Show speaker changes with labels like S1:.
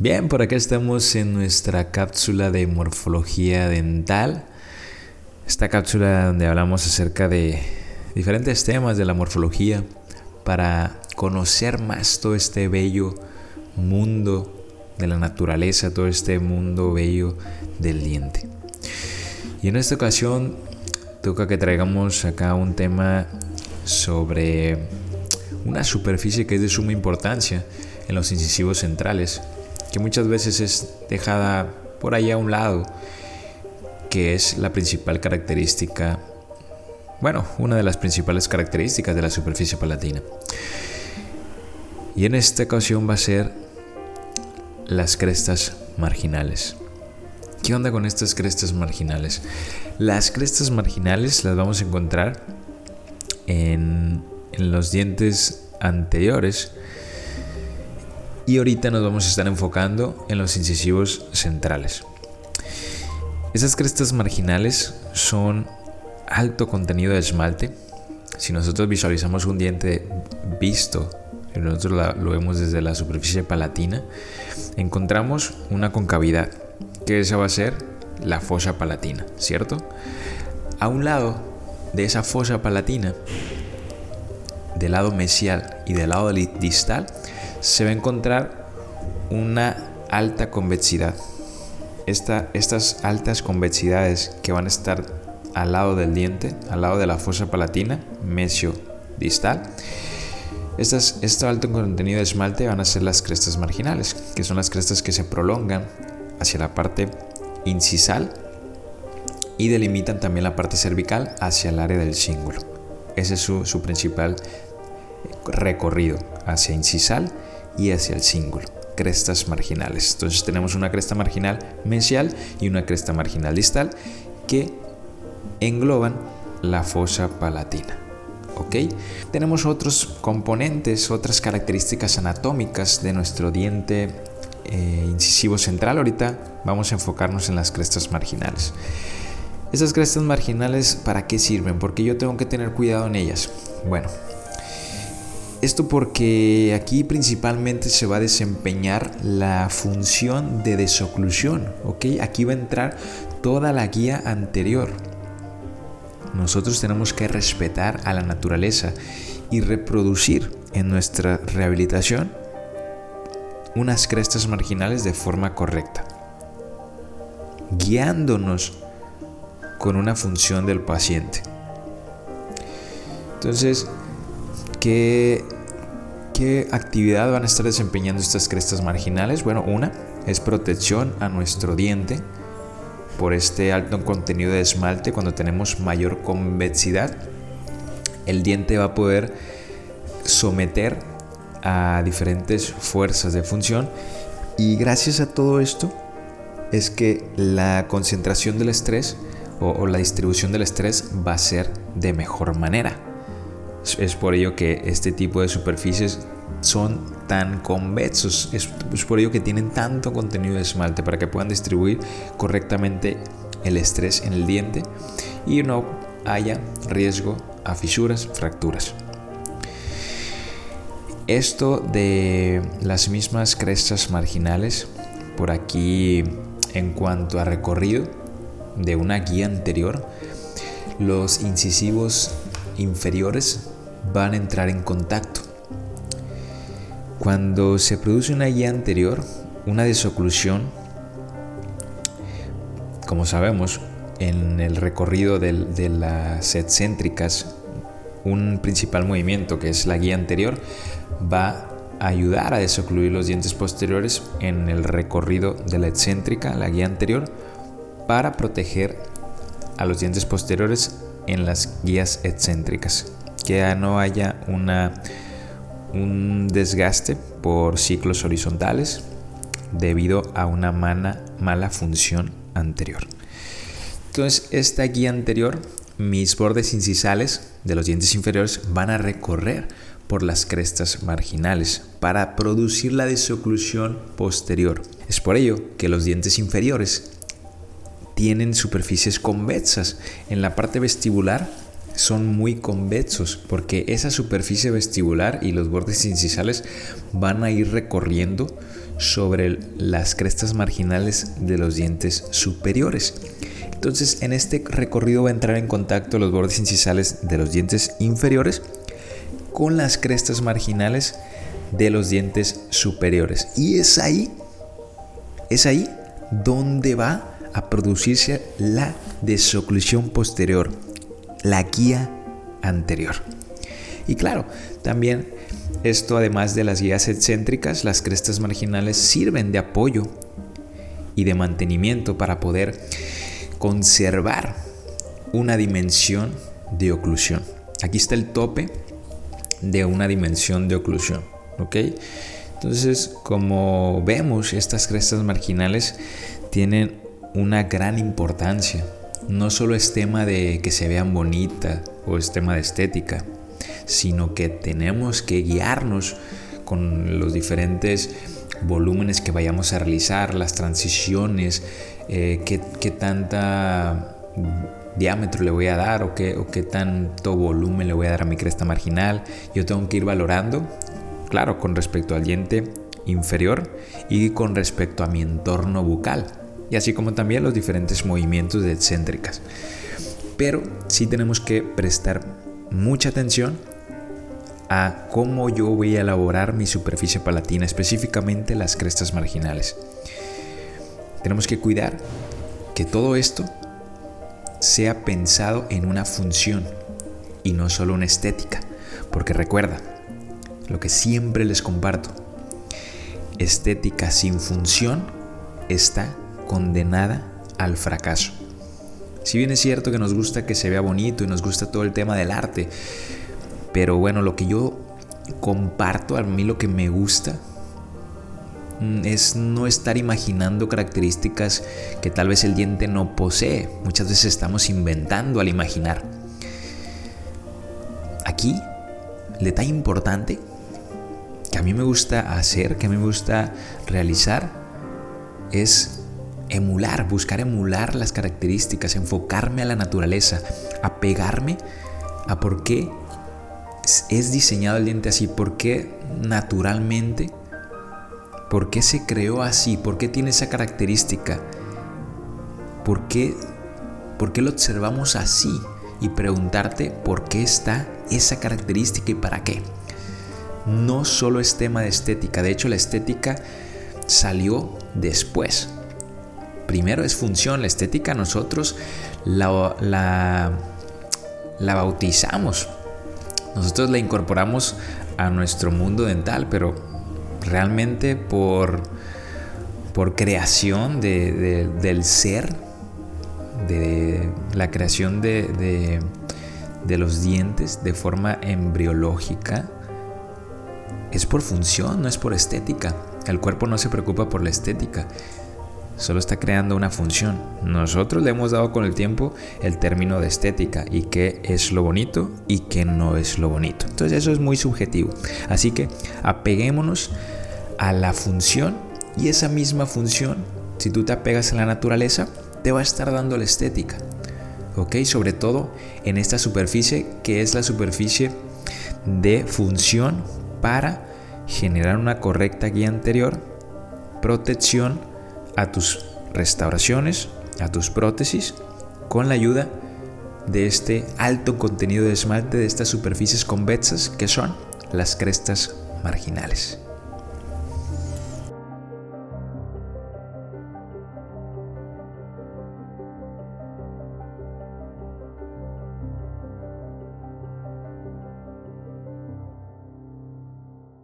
S1: Bien, por acá estamos en nuestra cápsula de morfología dental. Esta cápsula donde hablamos acerca de diferentes temas de la morfología para conocer más todo este bello mundo de la naturaleza, todo este mundo bello del diente. Y en esta ocasión toca que traigamos acá un tema sobre una superficie que es de suma importancia en los incisivos centrales que muchas veces es dejada por ahí a un lado, que es la principal característica, bueno, una de las principales características de la superficie palatina. Y en esta ocasión va a ser las crestas marginales. ¿Qué onda con estas crestas marginales? Las crestas marginales las vamos a encontrar en, en los dientes anteriores y ahorita nos vamos a estar enfocando en los incisivos centrales. Esas crestas marginales son alto contenido de esmalte. Si nosotros visualizamos un diente visto, nosotros lo vemos desde la superficie palatina, encontramos una concavidad, que esa va a ser la fosa palatina, ¿cierto? A un lado de esa fosa palatina, del lado mesial y del lado distal, se va a encontrar una alta convexidad. estas altas convexidades que van a estar al lado del diente, al lado de la fosa palatina, mesio distal, estas, este alto contenido de esmalte van a ser las crestas marginales, que son las crestas que se prolongan hacia la parte incisal y delimitan también la parte cervical hacia el área del cíngulo. Ese es su, su principal recorrido hacia incisal y hacia el cíngulo, crestas marginales. Entonces tenemos una cresta marginal mesial y una cresta marginal distal que engloban la fosa palatina. ¿Ok? Tenemos otros componentes, otras características anatómicas de nuestro diente eh, incisivo central. Ahorita vamos a enfocarnos en las crestas marginales. Esas crestas marginales, ¿para qué sirven? Porque yo tengo que tener cuidado en ellas. Bueno, esto porque aquí principalmente se va a desempeñar la función de desoclusión, ¿ok? Aquí va a entrar toda la guía anterior. Nosotros tenemos que respetar a la naturaleza y reproducir en nuestra rehabilitación unas crestas marginales de forma correcta, guiándonos con una función del paciente. Entonces, ¿qué ¿Qué actividad van a estar desempeñando estas crestas marginales? Bueno, una es protección a nuestro diente por este alto contenido de esmalte. Cuando tenemos mayor convexidad, el diente va a poder someter a diferentes fuerzas de función y gracias a todo esto es que la concentración del estrés o, o la distribución del estrés va a ser de mejor manera. Es por ello que este tipo de superficies son tan convexos. Es, por ello que tienen tanto contenido de esmalte para que puedan distribuir correctamente el estrés en el diente y no haya riesgo a fisuras, fracturas. Esto de las mismas crestas marginales, por aquí en cuanto a recorrido de una guía anterior, los incisivos inferiores van a entrar en contacto. Cuando se produce una guía anterior, una desoclusión, como sabemos, en el recorrido de, las excéntricas, un principal movimiento que es la guía anterior va a ayudar a desocluir los dientes posteriores en el recorrido de la excéntrica, la guía anterior, para proteger a los dientes posteriores en las guías excéntricas que no haya una, un desgaste por ciclos horizontales debido a una mala función anterior. Entonces, esta guía anterior, mis bordes incisales de los dientes inferiores van a recorrer por las crestas marginales para producir la desoclusión posterior. Es por ello que los dientes inferiores tienen superficies convexas. En la parte vestibular son muy convexos porque esa superficie vestibular y los bordes incisales van a ir recorriendo sobre las crestas marginales de los dientes superiores. Entonces en este recorrido va a entrar en contacto los bordes incisales de los dientes inferiores con las crestas marginales de los dientes superiores. Y es ahí, es ahí donde va a producirse la desoclusión posterior, la guía anterior. Y claro, también esto además de las guías excéntricas, las crestas marginales sirven de apoyo y de mantenimiento para poder conservar una dimensión de oclusión. Aquí está el tope de una dimensión de oclusión, ¿ok? Entonces, como vemos, estas crestas marginales tienen una gran importancia. No solo es tema de que se vean bonitas o es tema de estética, sino que tenemos que guiarnos con los diferentes volúmenes que vayamos a realizar, las transiciones, eh, qué, tanta diámetro le voy a dar o qué, o qué tanto volumen le voy a dar a mi cresta marginal. Yo tengo que ir valorando, claro, con respecto al diente inferior y con respecto a mi entorno bucal, y así como también los diferentes movimientos de excéntricas. Pero sí tenemos que prestar mucha atención a cómo yo voy a elaborar mi superficie palatina, específicamente las crestas marginales. Tenemos que cuidar que todo esto sea pensado en una función y no solo una estética, porque recuerda, lo que siempre les comparto, estética sin función está condenada al fracaso. Si bien es cierto que nos gusta que se vea bonito y nos gusta todo el tema del arte, pero bueno, lo que yo comparto, a mí lo que me gusta mm, es no estar imaginando características que tal vez el diente no posee. Muchas veces estamos inventando al imaginar. Aquí, el detalle importante que a mí me gusta hacer, que a mí me gusta realizar, es emular, buscar emular las características, enfocarme a la naturaleza, apegarme a por qué es diseñado el diente así? ¿Por qué naturalmente? ¿Por qué se creó así? ¿Por qué tiene esa característica? ¿Por qué, por qué lo observamos así? Y preguntarte por qué está esa característica y para qué. No solo es tema de estética, de hecho la estética salió después. Primero es función, la estética nosotros la, la, bautizamos nosotros la incorporamos a nuestro mundo dental, pero realmente por, por creación del ser, de la creación de, de los dientes de forma embriológica, es por función, no es por estética. El cuerpo no se preocupa por la estética, solo está creando una función. Nosotros le hemos dado con el tiempo el término de estética y qué es lo bonito y qué no es lo bonito. Entonces eso es muy subjetivo. Así que apeguémonos a la función y esa misma función, si tú te apegas a la naturaleza, te va a estar dando la estética. ¿Ok? Sobre todo en esta superficie que es la superficie de función para generar una correcta guía anterior, protección, a tus restauraciones, a tus prótesis, con la ayuda de este alto contenido de esmalte de estas superficies convexas que son las crestas marginales.